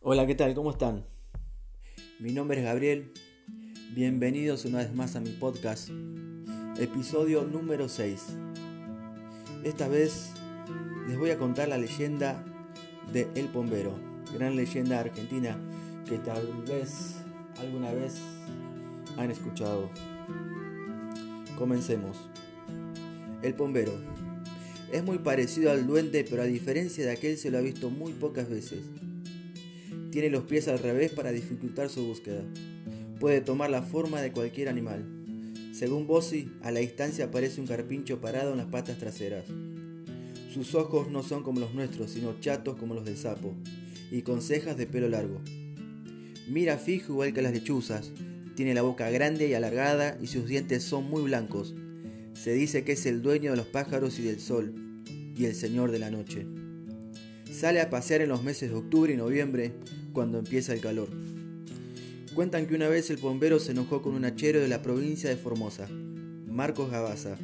Hola, ¿qué tal? ¿Cómo están? Mi nombre es Gabriel. Bienvenidos una vez más a mi podcast, episodio número 6. Esta vez les voy a contar la leyenda de El Pombero, gran leyenda argentina que tal vez alguna vez han escuchado. Comencemos. El Pombero. Es muy parecido al duende, pero a diferencia de aquel se lo ha visto muy pocas veces. Tiene los pies al revés para dificultar su búsqueda. Puede tomar la forma de cualquier animal. Según Bossi, a la distancia aparece un carpincho parado en las patas traseras. Sus ojos no son como los nuestros, sino chatos como los del sapo, y con cejas de pelo largo. Mira fijo igual que las lechuzas, tiene la boca grande y alargada y sus dientes son muy blancos. Se dice que es el dueño de los pájaros y del sol, y el señor de la noche. Sale a pasear en los meses de octubre y noviembre, cuando empieza el calor. Cuentan que una vez el bombero se enojó con un hachero de la provincia de Formosa, Marcos Gabaza.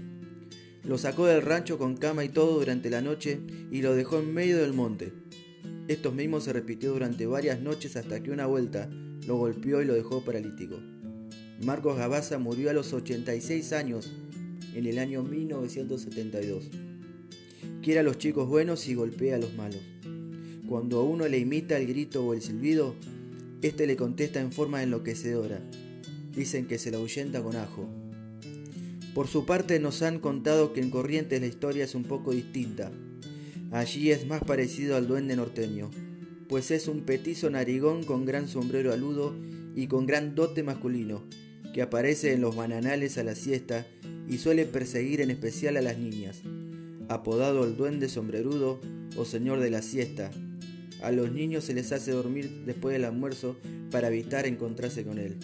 Lo sacó del rancho con cama y todo durante la noche y lo dejó en medio del monte. Esto mismo se repitió durante varias noches hasta que una vuelta lo golpeó y lo dejó paralítico. Marcos Gabaza murió a los 86 años en el año 1972. Quiere a los chicos buenos y golpea a los malos. Cuando a uno le imita el grito o el silbido, éste le contesta en forma enloquecedora. Dicen que se la ahuyenta con ajo. Por su parte nos han contado que en Corrientes la historia es un poco distinta. Allí es más parecido al duende norteño, pues es un petizo narigón con gran sombrero aludo y con gran dote masculino, que aparece en los bananales a la siesta y suele perseguir en especial a las niñas. Apodado el duende sombrerudo o señor de la siesta, a los niños se les hace dormir después del almuerzo para evitar encontrarse con él.